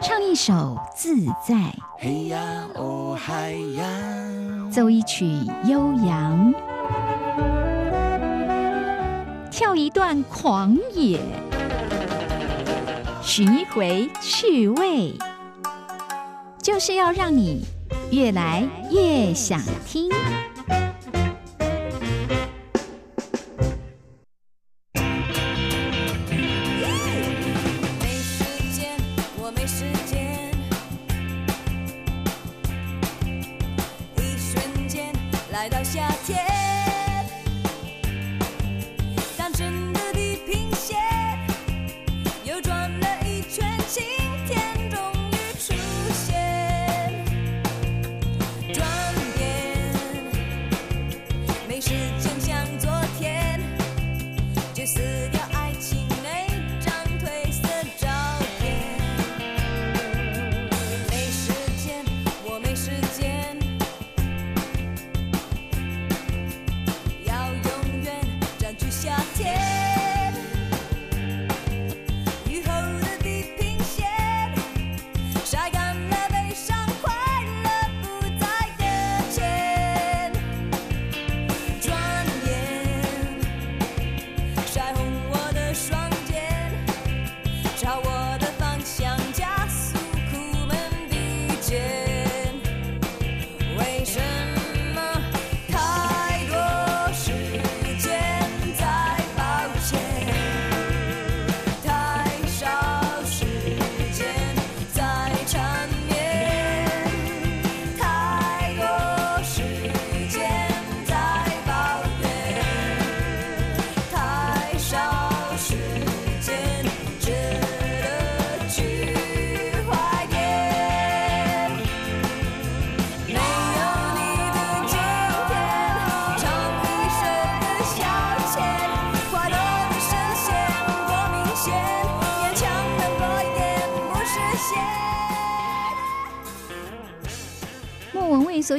唱一首自在，嘿呀哦嗨呀，奏一曲悠扬，跳一段狂野，寻一回趣味，就是要让你越来越想听。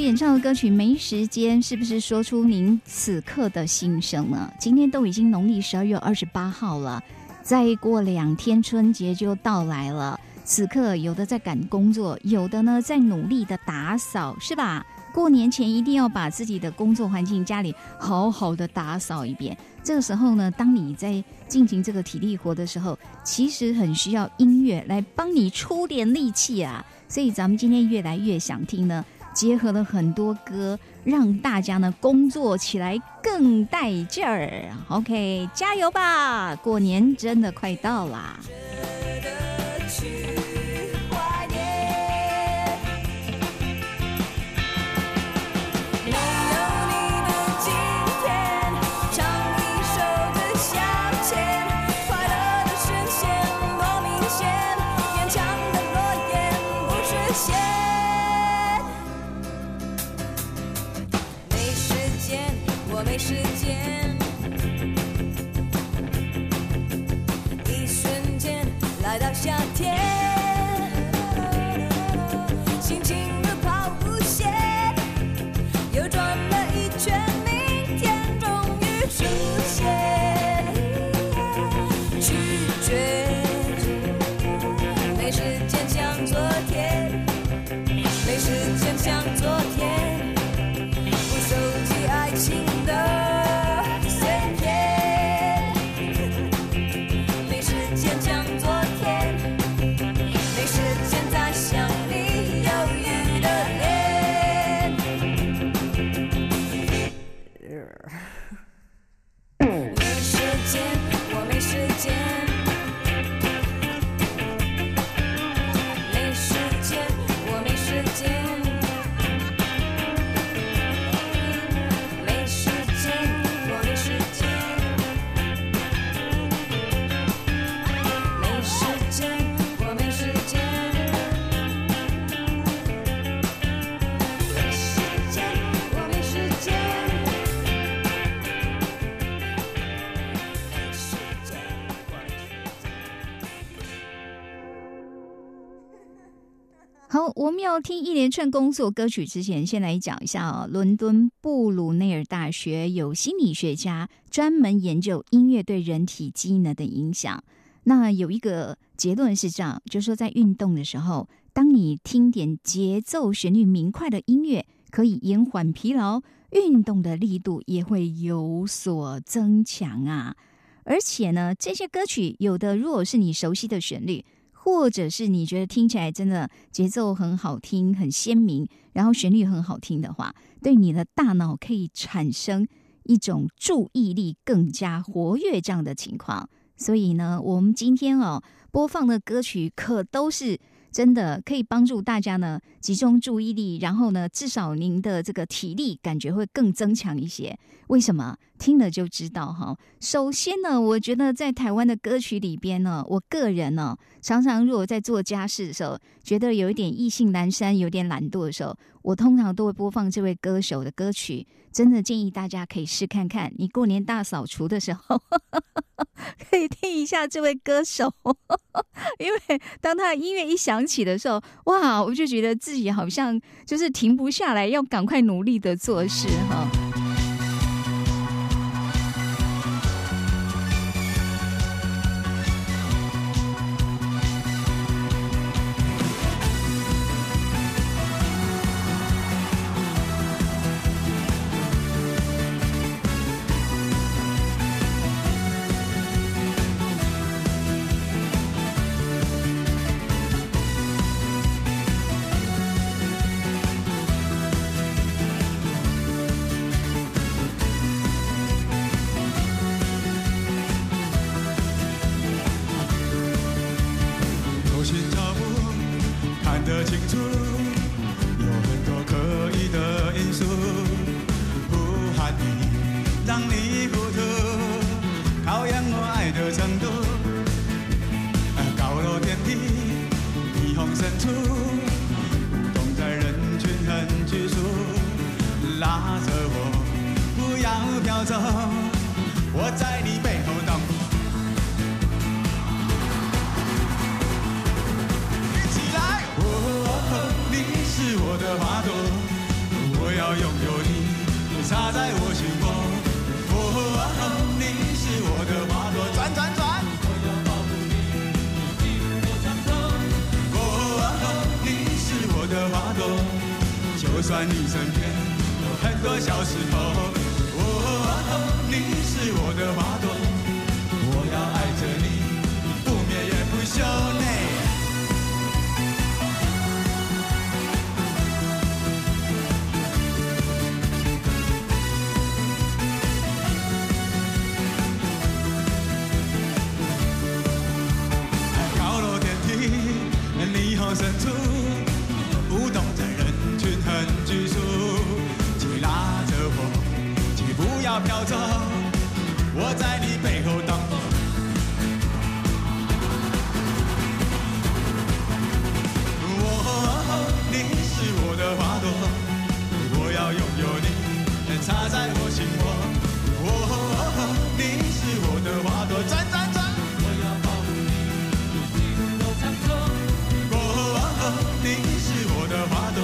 演唱的歌曲《没时间》，是不是说出您此刻的心声呢？今天都已经农历十二月二十八号了，再过两天春节就到来了。此刻有的在赶工作，有的呢在努力的打扫，是吧？过年前一定要把自己的工作环境、家里好好的打扫一遍。这个时候呢，当你在进行这个体力活的时候，其实很需要音乐来帮你出点力气啊。所以咱们今天越来越想听呢。结合了很多歌，让大家呢工作起来更带劲儿。OK，加油吧！过年真的快到啦。我听一连串工作歌曲之前，先来讲一下哦。伦敦布鲁内尔大学有心理学家专门研究音乐对人体机能的影响。那有一个结论是这样，就是说在运动的时候，当你听点节奏旋律明快的音乐，可以延缓疲劳，运动的力度也会有所增强啊。而且呢，这些歌曲有的如果是你熟悉的旋律，或者是你觉得听起来真的节奏很好听、很鲜明，然后旋律很好听的话，对你的大脑可以产生一种注意力更加活跃这样的情况。所以呢，我们今天哦播放的歌曲可都是真的可以帮助大家呢集中注意力，然后呢，至少您的这个体力感觉会更增强一些。为什么？听了就知道哈。首先呢，我觉得在台湾的歌曲里边呢，我个人呢常常如果在做家事的时候，觉得有一点意兴阑珊、有点懒惰的时候，我通常都会播放这位歌手的歌曲。真的建议大家可以试看看，你过年大扫除的时候。可以听一下这位歌手，因为当他的音乐一响起的时候，哇，我就觉得自己好像就是停不下来，要赶快努力的做事哈。算你身边有很多小石头哦你是我的走，我在你背后挡。哦，你是我的花朵，我要拥有你，插在我心窝。哦，你是我的花朵，站站站，我要保护你，有几多坎坷。哦，你是我的花朵，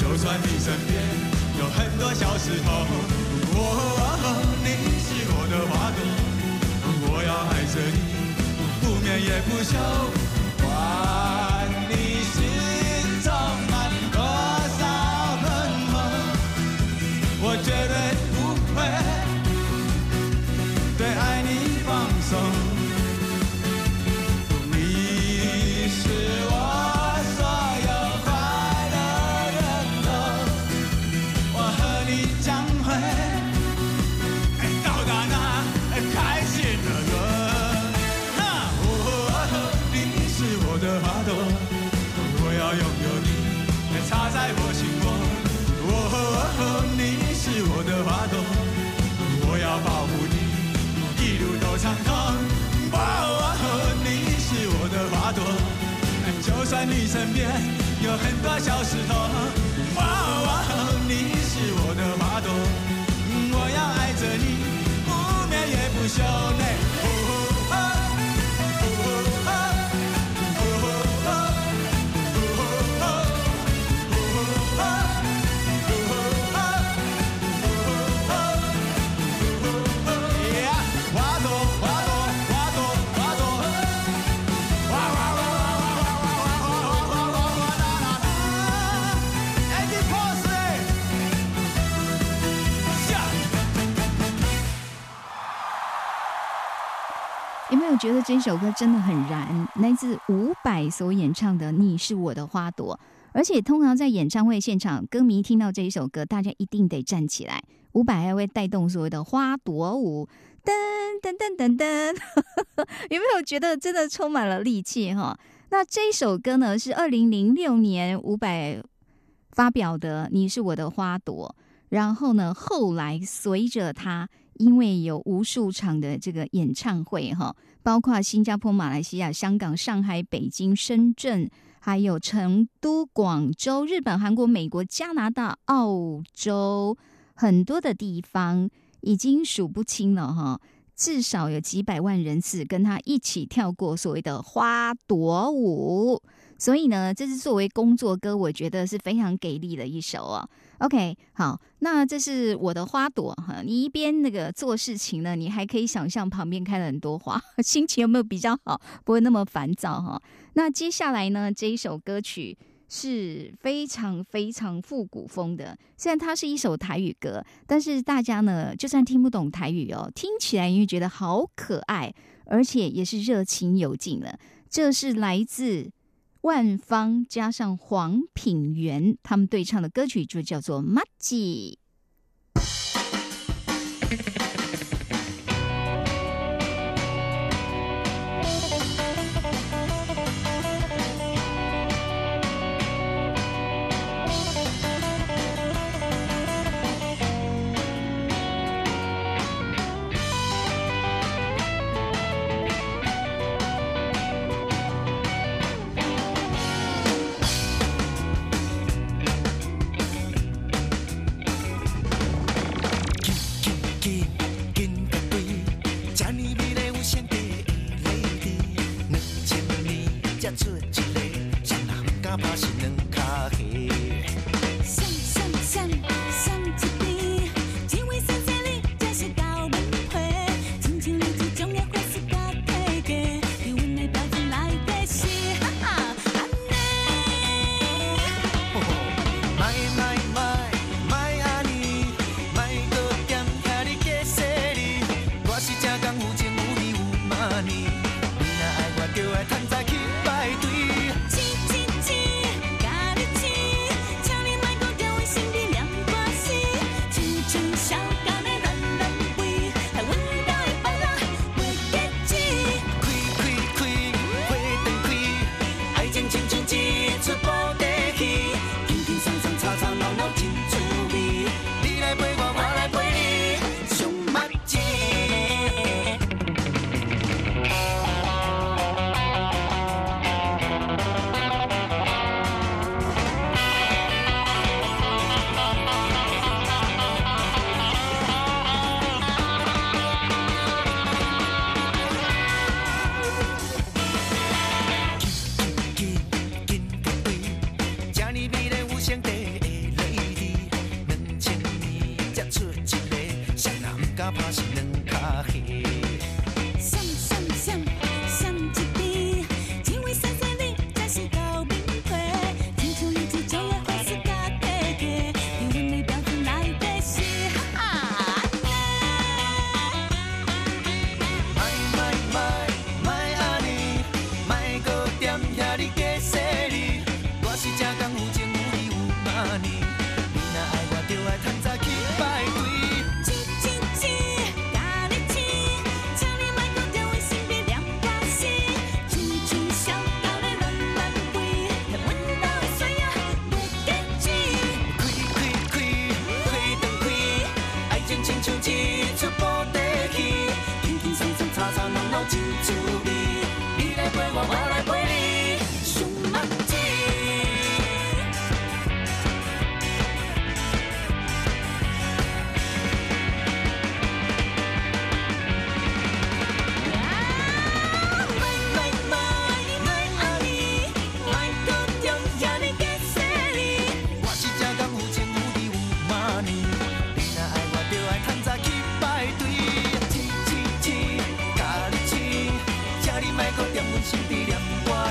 就算你身边有很多小石头。不休。在你身边有很多小石头。觉得这首歌真的很燃？来自伍佰所演唱的《你是我的花朵》，而且通常在演唱会现场，歌迷听到这一首歌，大家一定得站起来。伍佰还会带动所谓的花朵舞，噔噔噔噔噔，有没有觉得真的充满了力气哈？那这首歌呢，是二零零六年伍佰发表的《你是我的花朵》，然后呢，后来随着他。因为有无数场的这个演唱会哈，包括新加坡、马来西亚、香港、上海、北京、深圳，还有成都、广州、日本、韩国、美国、加拿大、澳洲，很多的地方已经数不清了哈，至少有几百万人次跟他一起跳过所谓的花朵舞。所以呢，这是作为工作歌，我觉得是非常给力的一首哦。OK，好，那这是我的花朵哈。你一边那个做事情呢，你还可以想象旁边开了很多花，心情有没有比较好？不会那么烦躁哈。那接下来呢，这一首歌曲是非常非常复古风的。虽然它是一首台语歌，但是大家呢，就算听不懂台语哦，听起来你会觉得好可爱，而且也是热情有劲了。这是来自。万芳加上黄品源，他们对唱的歌曲就叫做《m a g i》。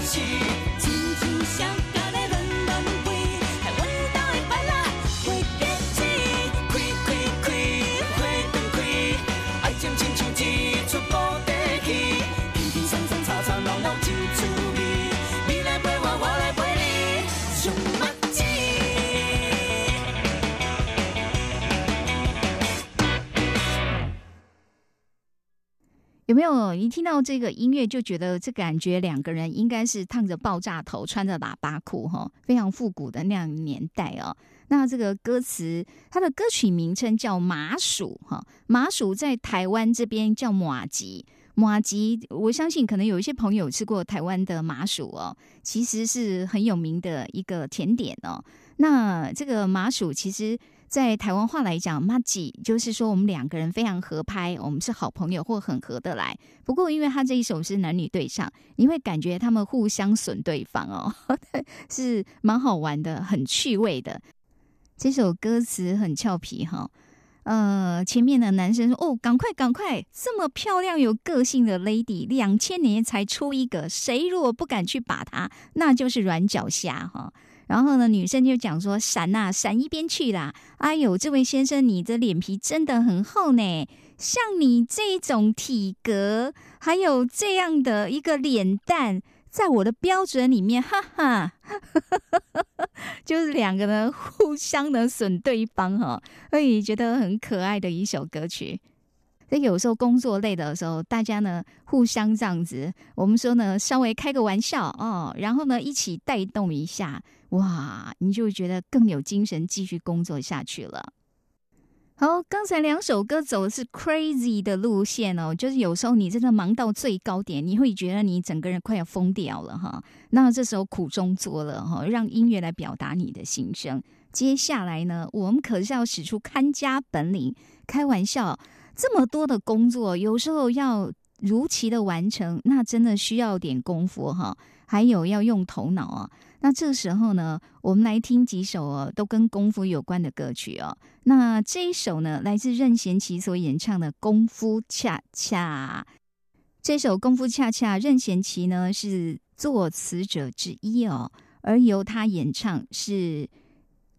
心。有没有？一听到这个音乐就觉得这感觉两个人应该是烫着爆炸头，穿着喇叭裤，哈，非常复古的那样年代哦。那这个歌词，它的歌曲名称叫《麻薯》哈，麻薯在台湾这边叫马吉，马吉，我相信可能有一些朋友吃过台湾的麻薯哦，其实是很有名的一个甜点哦。那这个麻薯其实。在台湾话来讲，马吉就是说我们两个人非常合拍，我们是好朋友或很合得来。不过，因为他这一首是男女对唱，你会感觉他们互相损对方哦，是蛮好玩的，很趣味的。这首歌词很俏皮哈，呃，前面的男生说：“哦，赶快赶快，这么漂亮有个性的 lady，两千年才出一个，谁如果不敢去把她，那就是软脚虾哈。”然后呢，女生就讲说：“闪呐，闪一边去啦！哎呦，这位先生，你的脸皮真的很厚呢。像你这种体格，还有这样的一个脸蛋，在我的标准里面，哈哈，就是两个人互相的损对方哈，所以觉得很可爱的一首歌曲。”所以有时候工作累的时候，大家呢互相这样子，我们说呢稍微开个玩笑哦，然后呢一起带动一下，哇，你就觉得更有精神继续工作下去了。好，刚才两首歌走的是 crazy 的路线哦，就是有时候你真的忙到最高点，你会觉得你整个人快要疯掉了哈。那这时候苦中作乐哈，让音乐来表达你的心声。接下来呢，我们可是要使出看家本领，开玩笑。这么多的工作，有时候要如期的完成，那真的需要点功夫哈。还有要用头脑啊。那这时候呢，我们来听几首哦，都跟功夫有关的歌曲哦。那这一首呢，来自任贤齐所演唱的《功夫恰恰》。这首《功夫恰恰》，任贤齐呢是作词者之一哦，而由他演唱是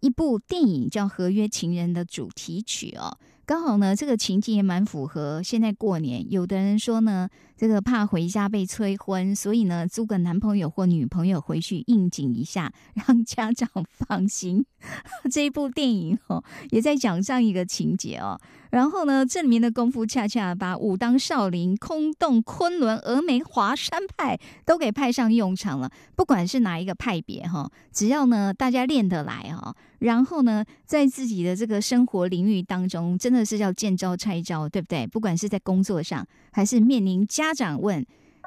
一部电影叫《合约情人》的主题曲哦。刚好呢，这个情景也蛮符合现在过年。有的人说呢，这个怕回家被催婚，所以呢，租个男朋友或女朋友回去应景一下，让家长放心。这一部电影哦，也在讲这样一个情节哦。然后呢，这里面的功夫恰恰把武当、少林、空洞、昆仑、峨眉、华山派都给派上用场了。不管是哪一个派别哈，只要呢大家练得来哈，然后呢在自己的这个生活领域当中，真的是要见招拆招，对不对？不管是在工作上，还是面临家长问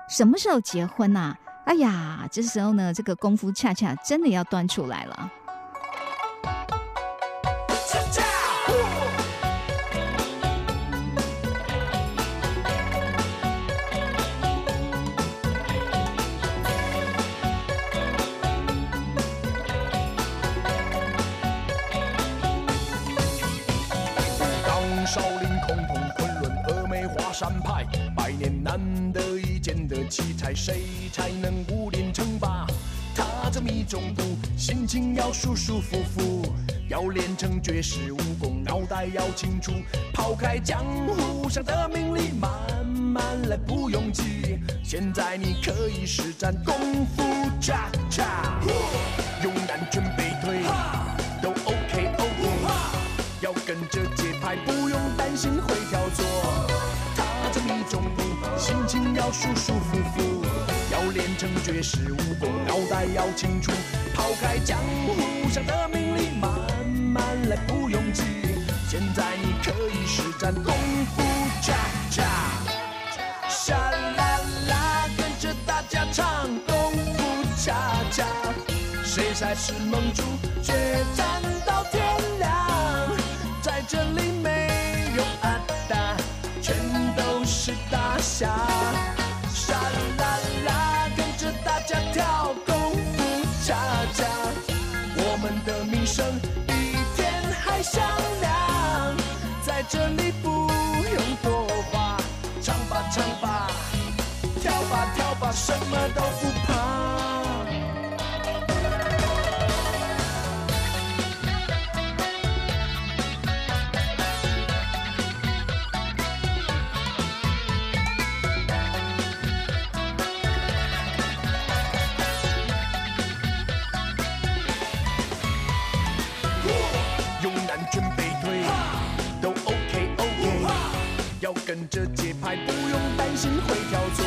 什么时候结婚呐？哎呀，这时候呢，这个功夫恰恰真的要端出来了。少林空统昆仑峨眉华山派百年难得一见的奇才，谁才能武林称霸？踏着迷中步，心情要舒舒服服，要练成绝世武功，脑袋要清楚，抛开江湖上的名利，慢慢来不用急。现在你可以施展功夫恰恰，用南拳要舒舒服服，要练成绝世武功，脑袋要清楚，抛开江湖上的名利，慢慢来不用急。现在你可以施展功夫恰恰，沙啦啦，跟着大家唱功夫恰恰，谁才是盟主，决战到天亮，在这里没有阿达。全都是大侠，这里不用多话，唱吧唱吧，跳吧跳吧，什么都不怕。这节拍，不用担心会跳错。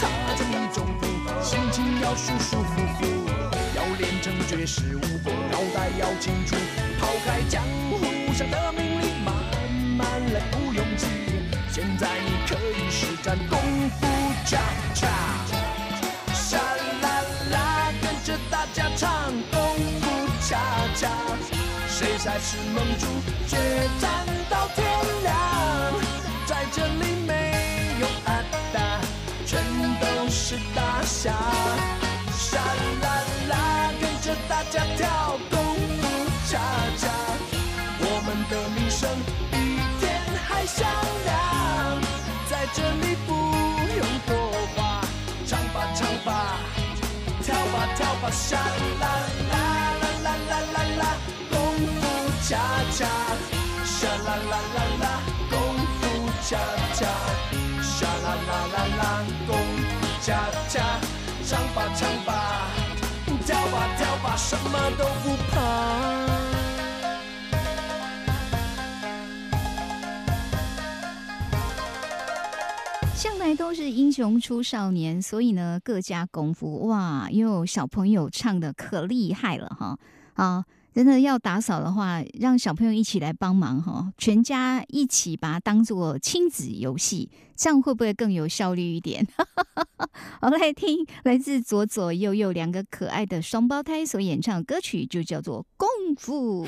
踏着你中步，心情要舒舒服服，要练成绝世武功，脑袋要清楚，抛开江湖上的名利，慢慢来，不用急。现在你可以施展功夫恰恰，沙啦啦，跟着大家唱功夫恰恰，谁才是盟主，决战到天亮。在这里没有阿达，全都是大侠。沙啦啦，跟着大家跳功夫恰恰，我们的名声比天还响亮。在这里不用多话，唱吧唱吧，跳吧跳吧，沙啦啦啦啦啦啦啦，功夫恰恰，沙啦啦啦啦，恰恰，沙啦啦啦啦，功夫恰恰，唱吧唱吧，跳吧跳吧，什么都不怕。向来都是英雄出少年，所以呢，各家功夫哇，又小朋友唱的可厉害了哈！啊，真的要打扫的话，让小朋友一起来帮忙哈，全家一起把它当做亲子游戏，这样会不会更有效率一点？好，来听来自左左右右两个可爱的双胞胎所演唱的歌曲，就叫做《功夫》。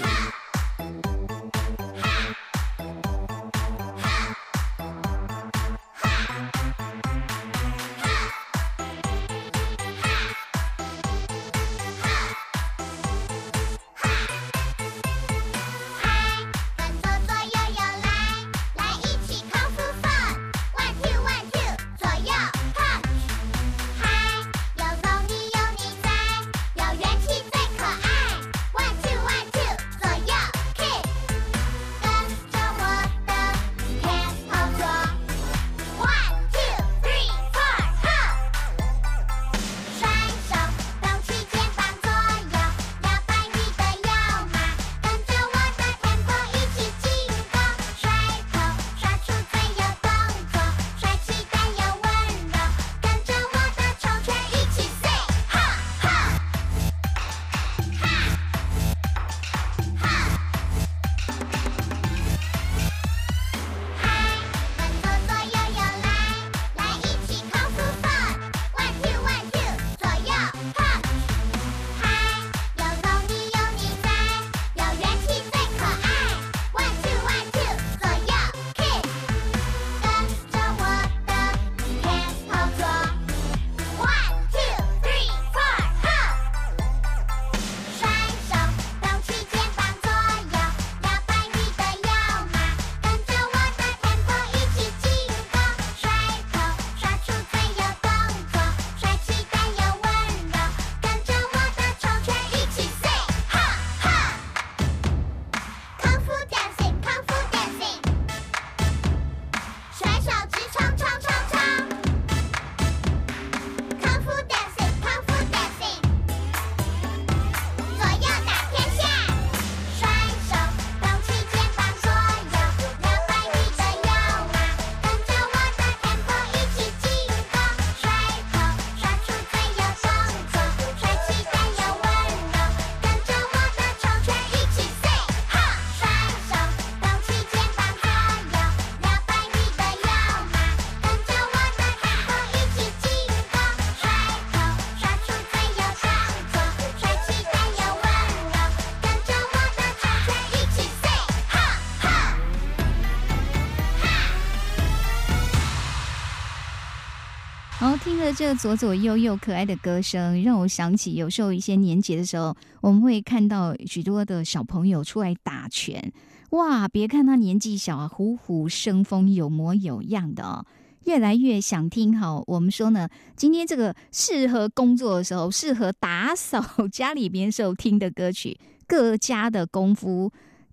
这左左右右可爱的歌声，让我想起有时候一些年节的时候，我们会看到许多的小朋友出来打拳。哇，别看他年纪小啊，虎虎生风，有模有样的哦。越来越想听好，我们说呢，今天这个适合工作的时候，适合打扫 家里边时候听的歌曲，各家的功夫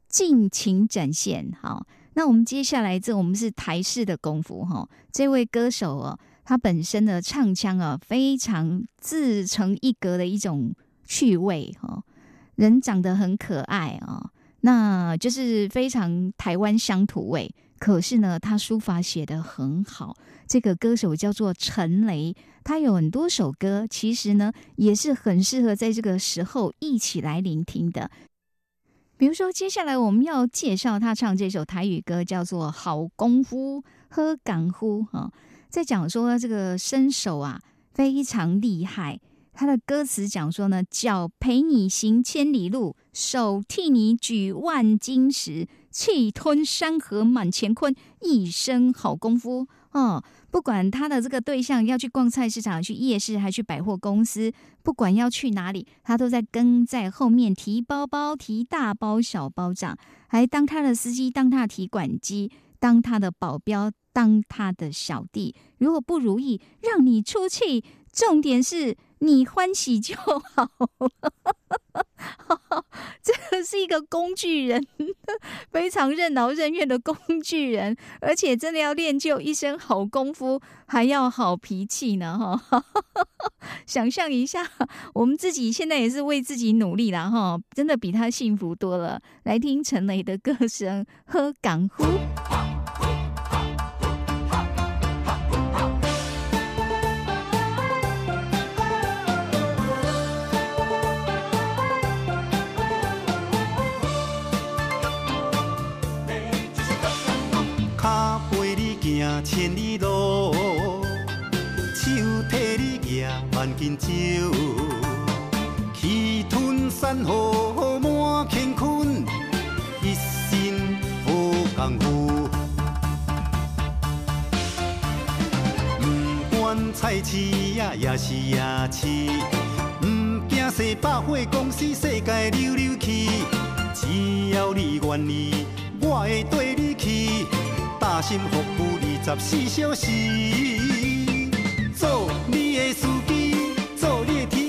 尽情展现。好，那我们接下来这我们是台式的功夫哈，这位歌手哦。他本身的唱腔啊，非常自成一格的一种趣味哈、人长得很可爱啊、那就是非常台湾乡土味。可是呢，他书法写得很好。这个歌手叫做陈雷，他有很多首歌，其实呢也是很适合在这个时候一起来聆听的。比如说，接下来我们要介绍他唱这首台语歌，叫做《好功夫喝港呼》哈，在讲说这个身手啊非常厉害。他的歌词讲说呢，脚陪你行千里路，手替你举万斤石，气吞山河满乾坤，一身好功夫哦。不管他的这个对象要去逛菜市场、去夜市，还去百货公司，不管要去哪里，他都在跟在后面提包包、提大包小包长，还当他的司机、当他的提款机、当他的保镖、当他的小弟。如果不如意，让你出气。重点是你欢喜就好。这个是一个工具人，非常任劳任怨的工具人，而且真的要练就一身好功夫，还要好脾气呢！哈，想象一下，我们自己现在也是为自己努力了哈，真的比他幸福多了。来听陈雷的歌声，喝港呼。万斤石，气吞山河满乾坤，一身好功夫。不管菜市呀，也是夜市，不惊世百货公司世界溜溜去，只要你愿意，我会跟你去，大心服务二。十四小时，做你的司机，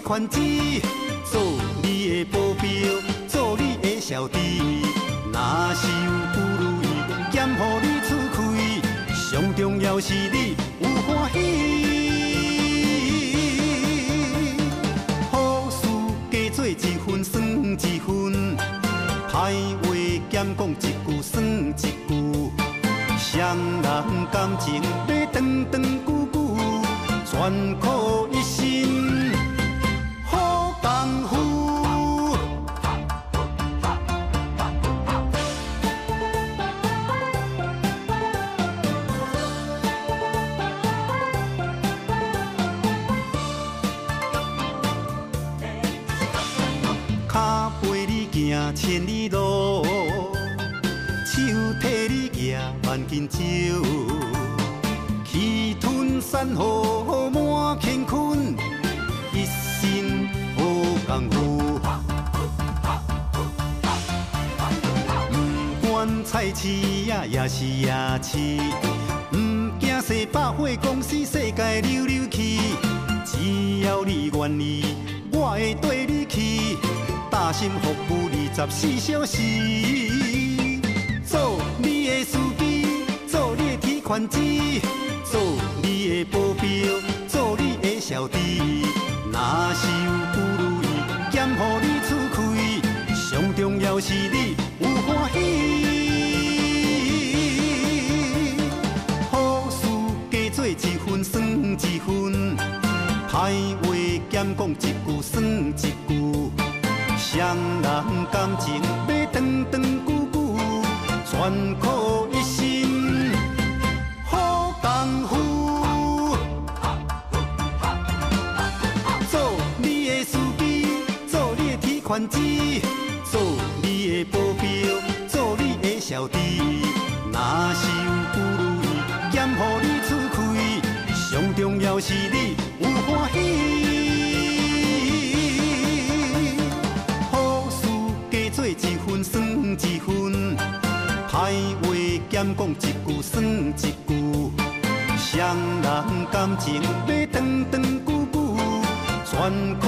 款机，做你的保镖，做你的小弟。若是有不如意，兼予你出开，上重要是你有欢喜。好事加做一分算一分，歹话减讲一句算一句。双人感情要长长久久，全靠万斤石，气吞山河满乾坤，一身好功夫。不管菜市呀，也是夜市，不惊世百货公司世界溜溜去，只要你愿意，我会跟你去，大心服务二十四小时。做你的提款机，做你的保镖，做你的小弟。若是有不如意，兼予你出开，上重要是你有欢喜。好事加做一分算一分，歹话减讲一句算一句，双人感情要长长久久，全靠你的提款机，做你的保镖，做你的小弟。若是有不如意，减予你出开，上重要是你有欢喜。好事加做一份算一份，歹话减讲一句算一句，双人感情要长长久久，全靠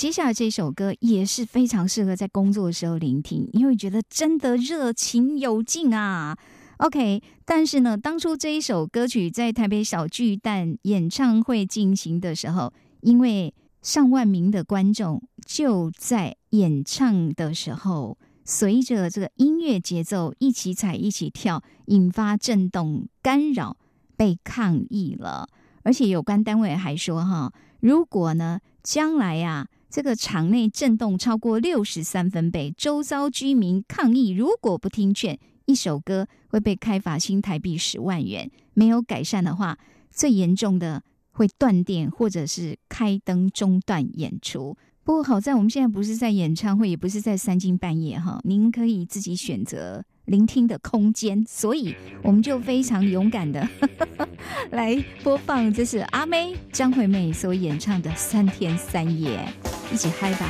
接下来这首歌也是非常适合在工作的时候聆听，因为觉得真的热情有劲啊！OK，但是呢，当初这一首歌曲在台北小巨蛋演唱会进行的时候，因为上万名的观众就在演唱的时候，随着这个音乐节奏一起踩、一起跳，引发震动干扰，被抗议了。而且有关单位还说，哈，如果呢将来呀，这个场内震动超过六十三分贝，周遭居民抗议，如果不听劝，一首歌会被开罚新台币十万元。没有改善的话，最严重的。会断电，或者是开灯中断演出。不过好在我们现在不是在演唱会，也不是在三更半夜哈，您可以自己选择聆听的空间，所以我们就非常勇敢的 来播放，这是阿妹张惠妹所演唱的《三天三夜》，一起嗨吧！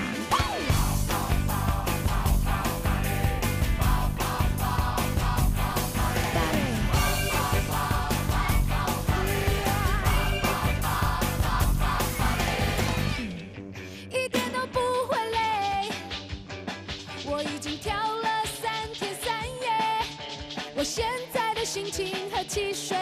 汽水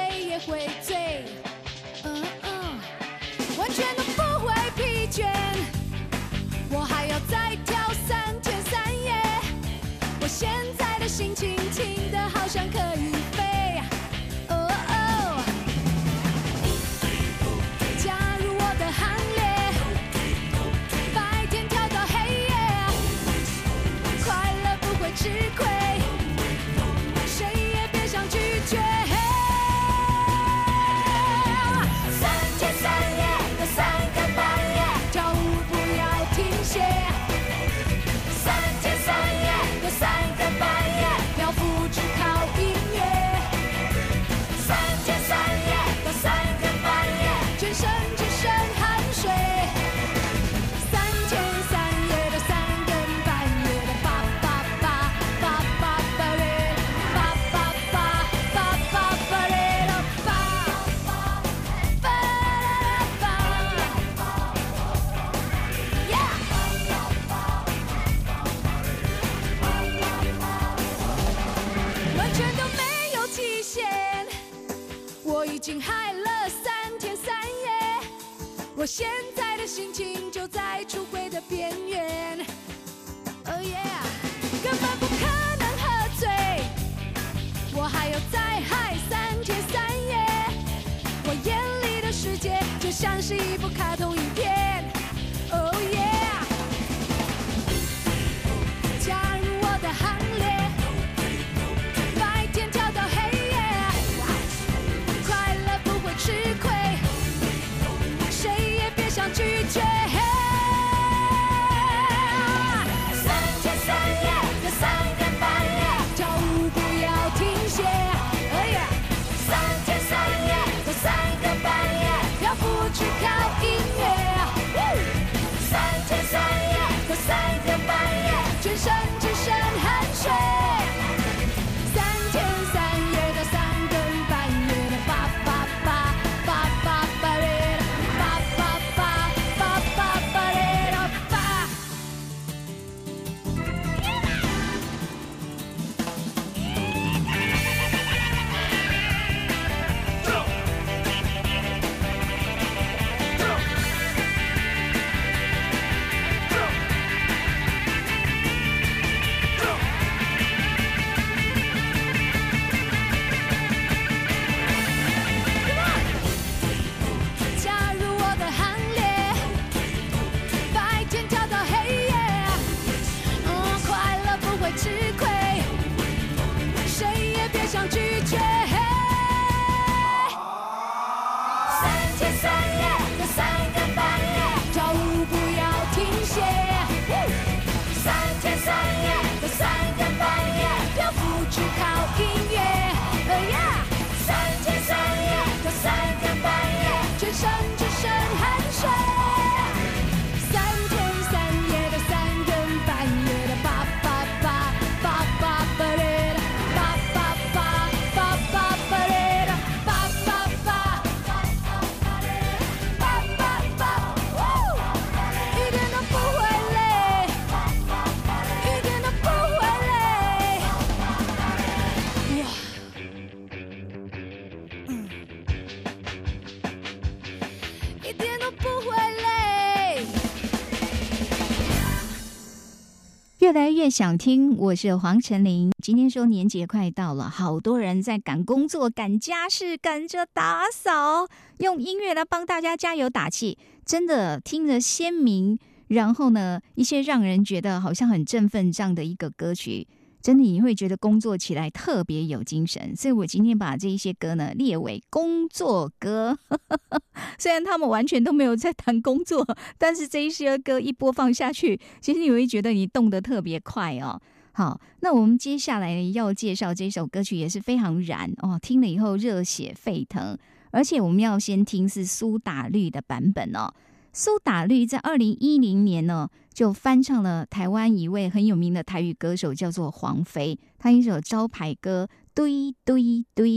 想听，我是黄晨林。今天说年节快到了，好多人在赶工作、赶家事、赶着打扫，用音乐来帮大家加油打气，真的听着鲜明。然后呢，一些让人觉得好像很振奋这样的一个歌曲。真的你会觉得工作起来特别有精神，所以我今天把这一些歌呢列为工作歌。虽然他们完全都没有在谈工作，但是这一些歌一播放下去，其实你会觉得你动得特别快哦。好，那我们接下来要介绍这首歌曲也是非常燃哦，听了以后热血沸腾，而且我们要先听是苏打绿的版本哦。苏打绿在二零一零年呢，就翻唱了台湾一位很有名的台语歌手，叫做黄飞。他一首招牌歌《堆堆堆》，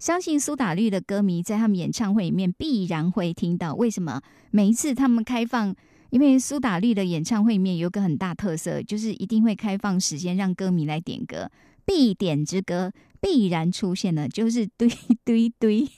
相信苏打绿的歌迷在他们演唱会里面必然会听到。为什么？每一次他们开放，因为苏打绿的演唱会里面有个很大特色，就是一定会开放时间让歌迷来点歌，必点之歌。必然出现的，就是堆堆堆，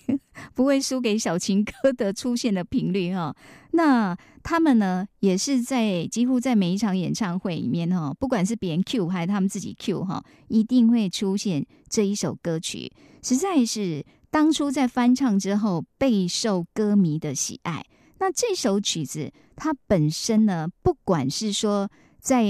不会输给小情歌的出现的频率哈。那他们呢，也是在几乎在每一场演唱会里面哈，不管是别人 Q 还是他们自己 Q 哈，一定会出现这一首歌曲，实在是当初在翻唱之后备受歌迷的喜爱。那这首曲子它本身呢，不管是说在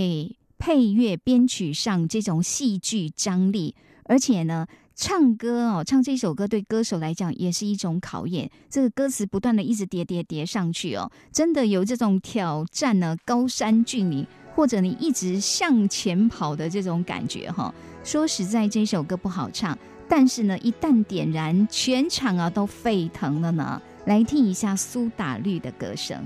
配乐编曲上这种戏剧张力。而且呢，唱歌哦，唱这首歌对歌手来讲也是一种考验。这个歌词不断的一直叠叠叠上去哦，真的有这种挑战呢，高山峻岭，或者你一直向前跑的这种感觉哈。说实在，这首歌不好唱，但是呢，一旦点燃，全场啊都沸腾了呢。来听一下苏打绿的歌声。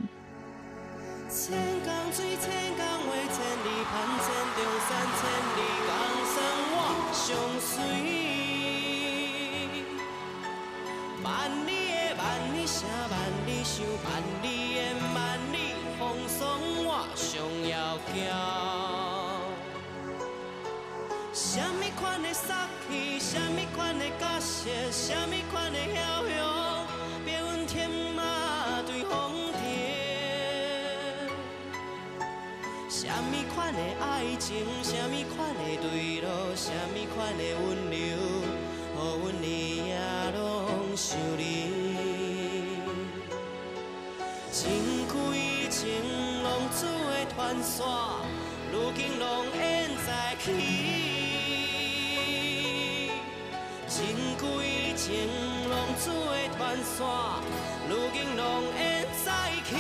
万里的万里声，万里想，万里的万里风霜，我上要行。什么款的杀气，什么款的角色，什么款的骁勇，别问天什么款的爱情，什么款的对路，什么款的温柔，予阮日夜拢。想你，情归情，浪子的传说，如今拢演在起。情归情，浪子的传说，如今拢演在起。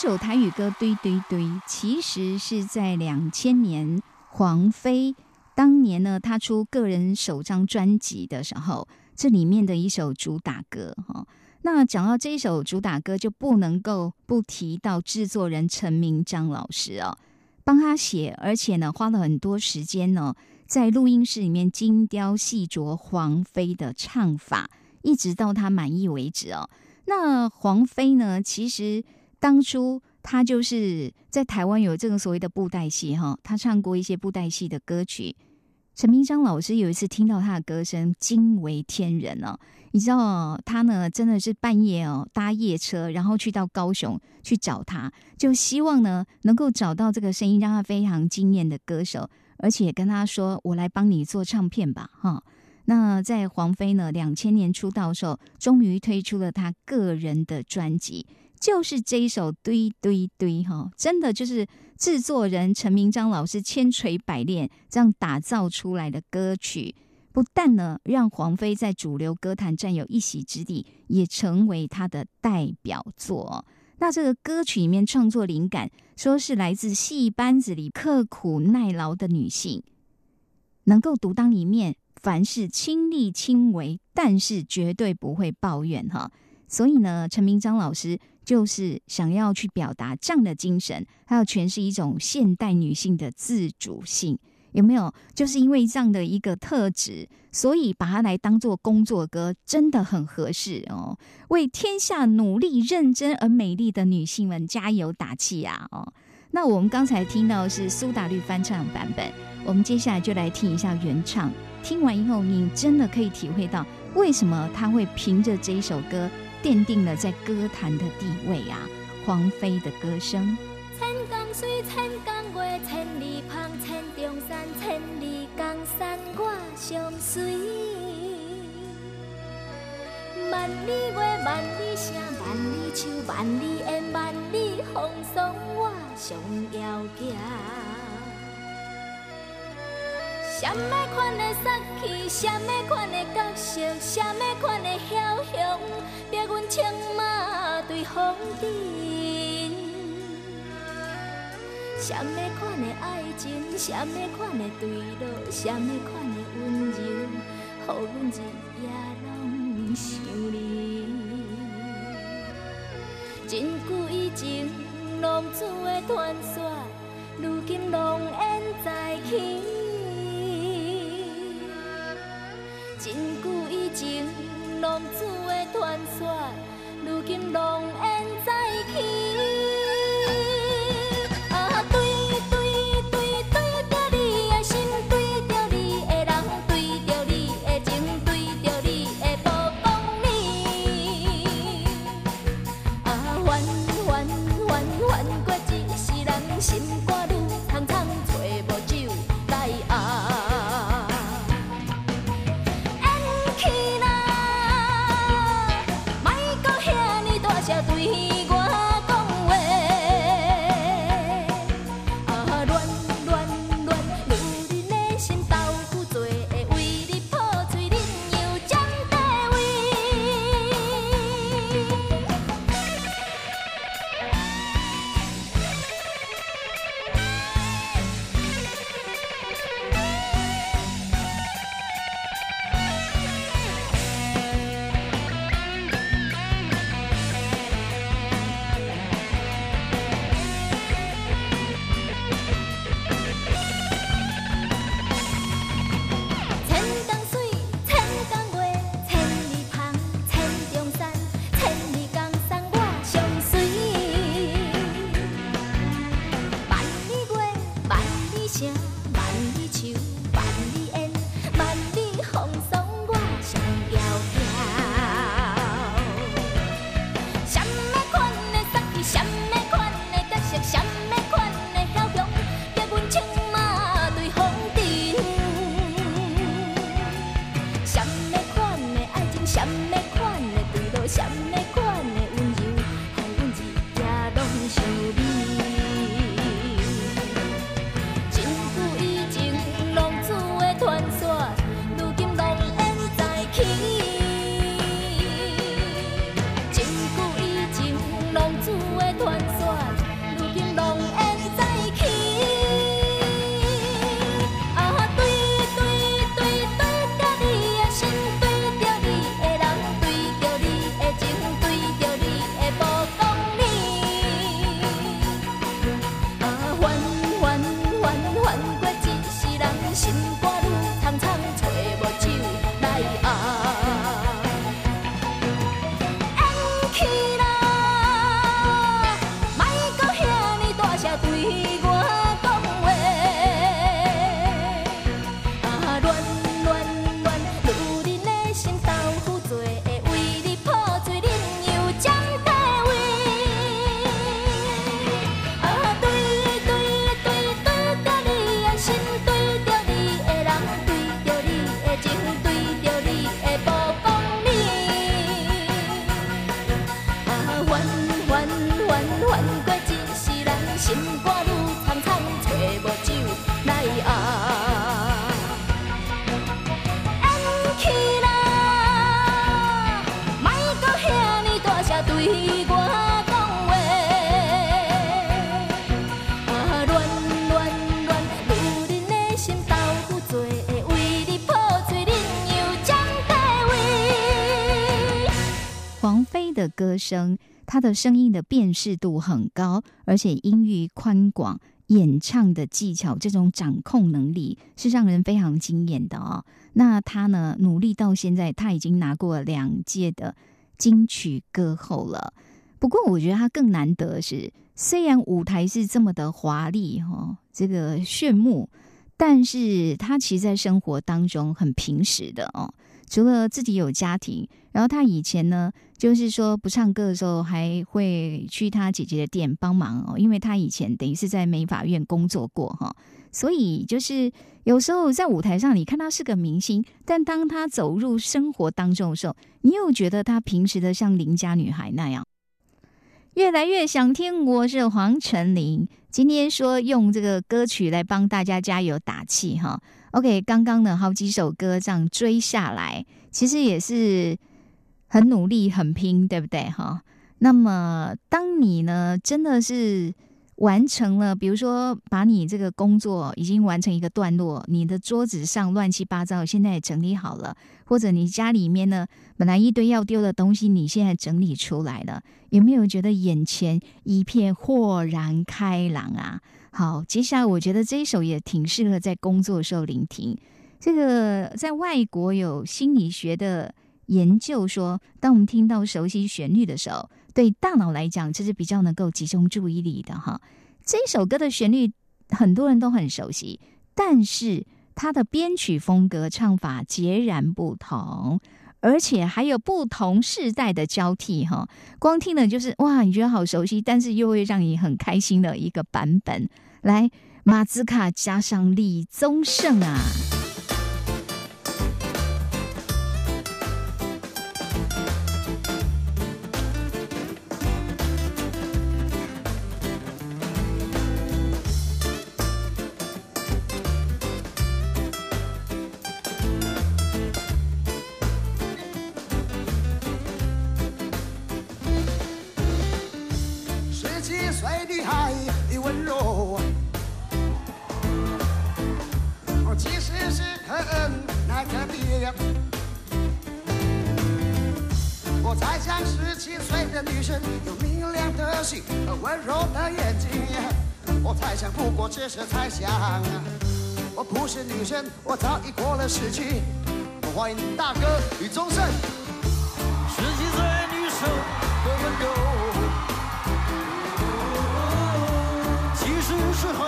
首台语歌《堆堆堆》，其实是在两千年黄飞当年呢，他出个人首张专辑的时候，这里面的一首主打歌哈。那讲到这一首主打歌，就不能够不提到制作人陈明章老师哦，帮他写，而且呢花了很多时间呢，在录音室里面精雕细琢黄飞的唱法，一直到他满意为止哦。那黄飞呢，其实。当初他就是在台湾有这个所谓的布袋戏哈，他唱过一些布袋戏的歌曲。陈明章老师有一次听到他的歌声，惊为天人哦。你知道他呢，真的是半夜哦搭夜车，然后去到高雄去找他，就希望呢能够找到这个声音让他非常惊艳的歌手，而且跟他说：“我来帮你做唱片吧。”哈，那在黄飞呢两千年出道的时候，终于推出了他个人的专辑。就是这一首堆堆堆哈，真的就是制作人陈明章老师千锤百炼这样打造出来的歌曲，不但呢让黄飞在主流歌坛占有一席之地，也成为他的代表作。那这个歌曲里面创作灵感，说是来自戏班子里刻苦耐劳的女性，能够独当一面，凡事亲力亲为，但是绝对不会抱怨哈。所以呢，陈明章老师。就是想要去表达这样的精神，还有诠释一种现代女性的自主性，有没有？就是因为这样的一个特质，所以把它来当做工作歌，真的很合适哦。为天下努力、认真而美丽的女性们加油打气啊！哦，那我们刚才听到是苏打绿翻唱版本，我们接下来就来听一下原唱。听完以后，你真的可以体会到为什么他会凭着这一首歌。奠定了在歌坛的地位啊！黄飞的歌声。千江水，千江月，千里旁，千重山，千里江山我相随。万里月，万里声，万里树，万里烟，万里风霜，我上要行。什么款的杀气，什么款的角色，什么款的枭雄，逼阮策马对风尘。什么款的爱情，什么款的对路，什么款的温柔，予阮日夜拢想你。真久以前，浪子的传说，如今浓烟再起。真久以前，浪子的传说，如今浪烟再起。翻过一山找无酒来啊人心的歌声他的声音的辨识度很高，而且音域宽广，演唱的技巧这种掌控能力是让人非常惊艳的哦。那他呢，努力到现在，他已经拿过两届的金曲歌后了。不过，我觉得他更难得是，虽然舞台是这么的华丽哈，这个炫目，但是他其实在生活当中很平实的哦。除了自己有家庭，然后他以前呢，就是说不唱歌的时候，还会去他姐姐的店帮忙哦，因为他以前等于是在美法院工作过哈，所以就是有时候在舞台上，你看她是个明星，但当她走入生活当中的时候，你又觉得她平时的像邻家女孩那样。越来越想听，我是黄晨林。今天说用这个歌曲来帮大家加油打气哈。OK，刚刚呢好几首歌这样追下来，其实也是很努力、很拼，对不对哈？那么当你呢真的是完成了，比如说把你这个工作已经完成一个段落，你的桌子上乱七八糟，现在也整理好了，或者你家里面呢本来一堆要丢的东西，你现在整理出来了，有没有觉得眼前一片豁然开朗啊？好，接下来我觉得这一首也挺适合在工作的时候聆听。这个在外国有心理学的研究说，当我们听到熟悉旋律的时候，对大脑来讲，这是比较能够集中注意力的哈。这首歌的旋律很多人都很熟悉，但是它的编曲风格、唱法截然不同，而且还有不同世代的交替哈。光听的就是哇，你觉得好熟悉，但是又会让你很开心的一个版本。来，马兹卡加上李宗盛啊。我猜想十七岁的女生有明亮的心和温柔的眼睛。我猜想不过只是猜想，我不是女生，我早已过了时期。欢迎大哥李宗盛。十七岁女生的温柔，其实是很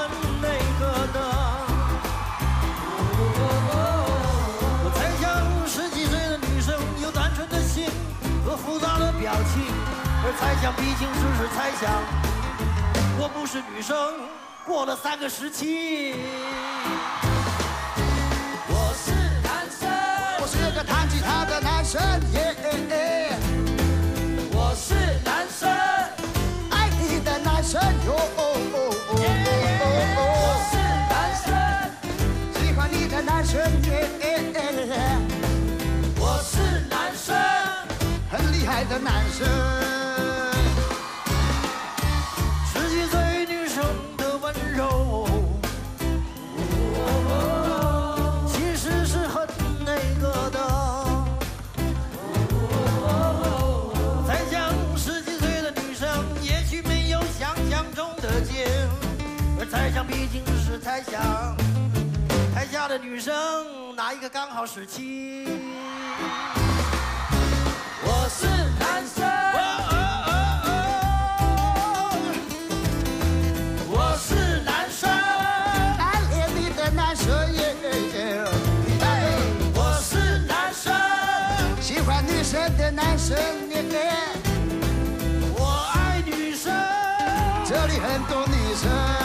而猜想毕竟只是猜想。我不是女生，过了三个时期。我是男生。我是个弹吉他的男生，耶、我是男生，爱你的男生哟。我是男生，喜欢你的男生耶，我是男生，很厉害的男生。想毕竟只是猜想。台下的女生哪一个刚好十七？我是男生。我是男生，暗恋你的男生耶，哎我是男生，喜欢女生的男生耶，我爱女生。这里很多女生。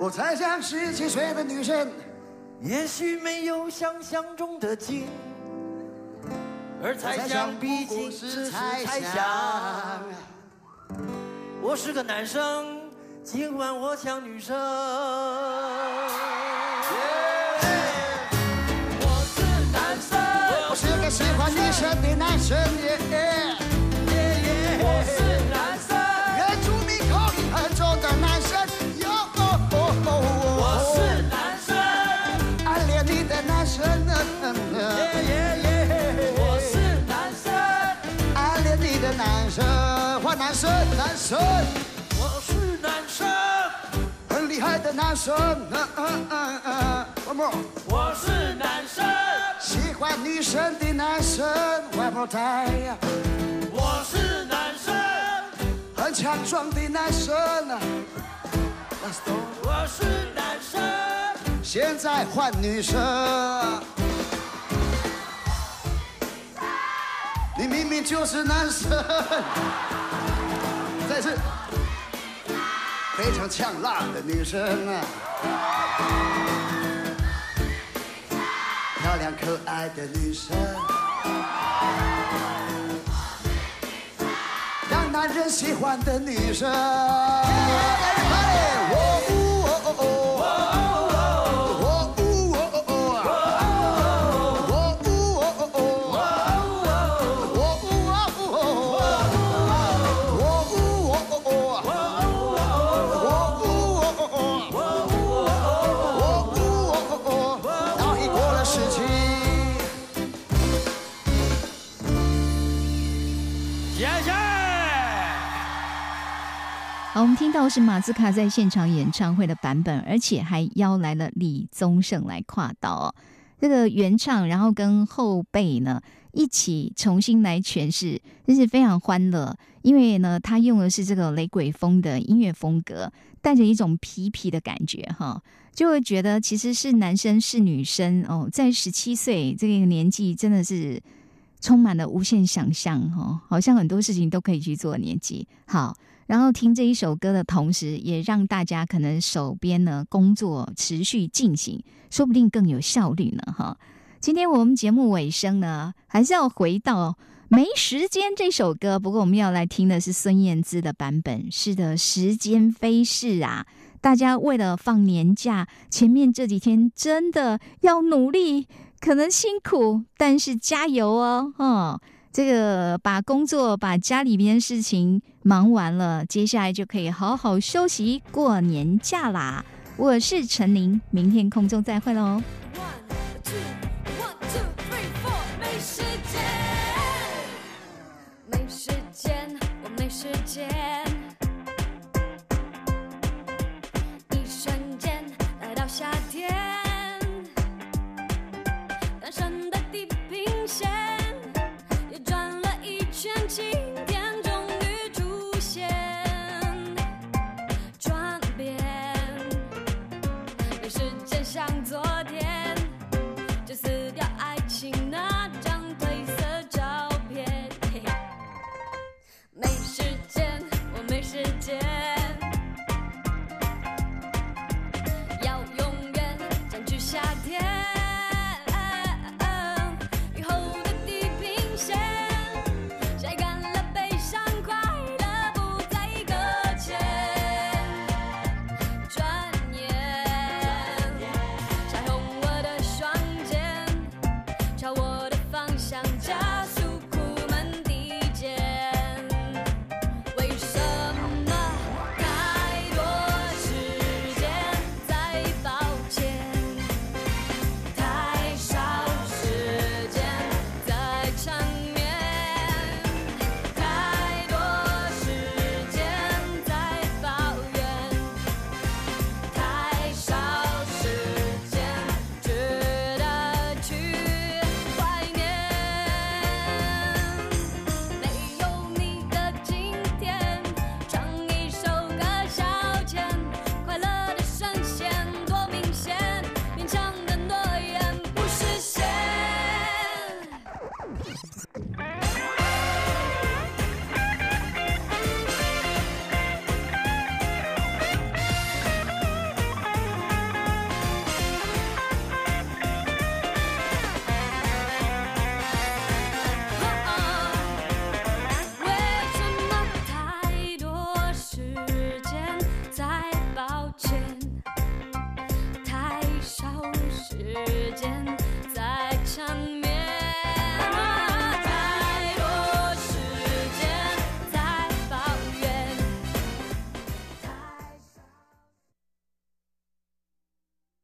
我才像十七岁的女生，也许没有想象中的精，而猜想毕竟是猜想。我是个男生，今晚我像女生。我是男生，我是个喜欢女生的男生。男生，男生，我是男生，很厉害的男生。嗯嗯嗯嗯，One more，我是男生，喜欢女生的男生。One more time，我是男生，很强壮的男生。Let's go，我是男生，现在换女生。你明明就是男生。再次，非常呛辣的女生啊，漂亮可爱的女生，让男人喜欢的女生。我们听到是马自卡在现场演唱会的版本，而且还邀来了李宗盛来跨刀哦。这个原唱，然后跟后辈呢一起重新来诠释，真是非常欢乐。因为呢，他用的是这个雷鬼风的音乐风格，带着一种皮皮的感觉哈，就会觉得其实是男生是女生哦，在十七岁这个年纪，真的是充满了无限想象哈、好像很多事情都可以去做年纪。好。然后听这一首歌的同时，也让大家可能手边呢工作持续进行，说不定更有效率呢哈。今天我们节目尾声呢，还是要回到《没时间》这首歌，不过我们要来听的是孙燕姿的版本。是的，时间飞逝啊，大家为了放年假，前面这几天真的要努力，可能辛苦，但是加油哦，哦。这个把工作、把家里边事情忙完了，接下来就可以好好休息过年假啦。我是陈琳，明天空中再会喽。